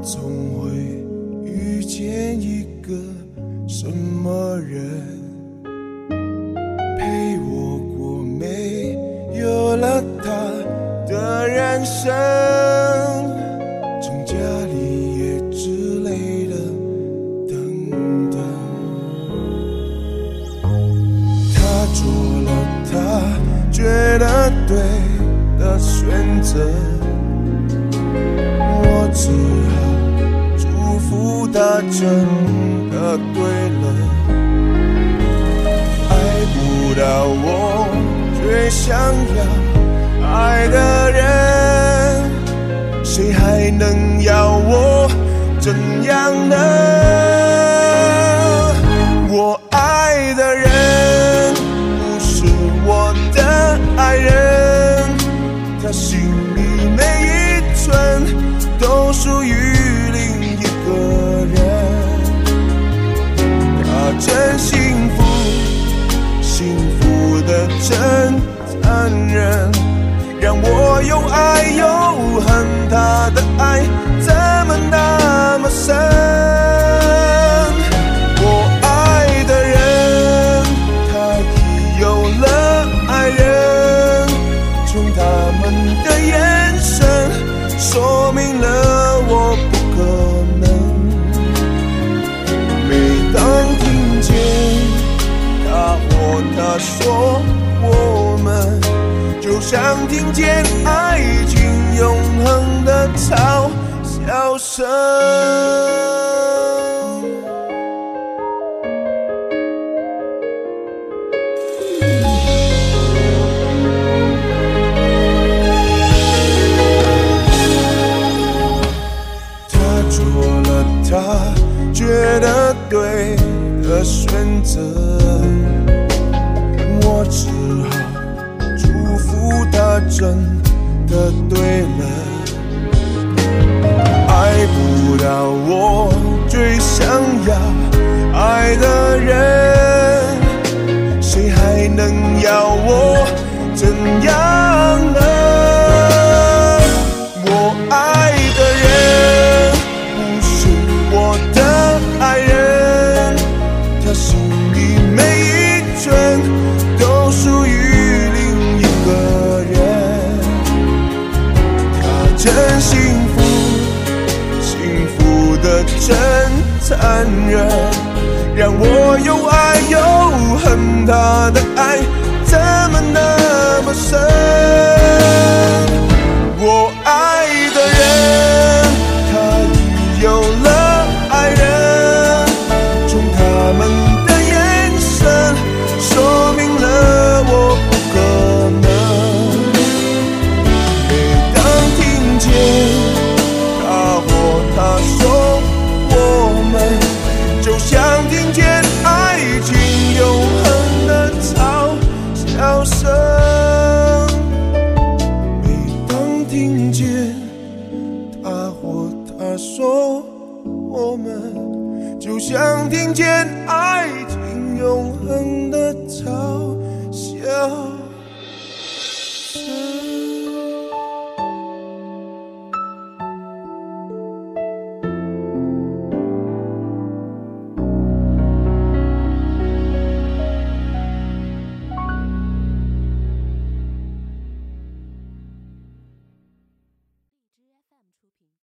总会遇见一个什么人，陪我过没有了他的人生。从家里也之类的等等，他做了他觉得对的选择。我只。祝福他真的对了。爱不到我最想要爱的人，谁还能要我怎样呢？我爱的人不是我的爱人，他心里每一寸都属于爱怎么那么深？我爱的人，他已有了爱人，从他们的眼神说明了我不可能。每当听见他或她说我们，就像听见爱情永恒的嘲笑声。他做了他觉得对的选择，我只好祝福他真的对了。爱不到我真残忍，让我又爱又恨。他的爱怎么那么深？听见他或她说我们就像听见爱情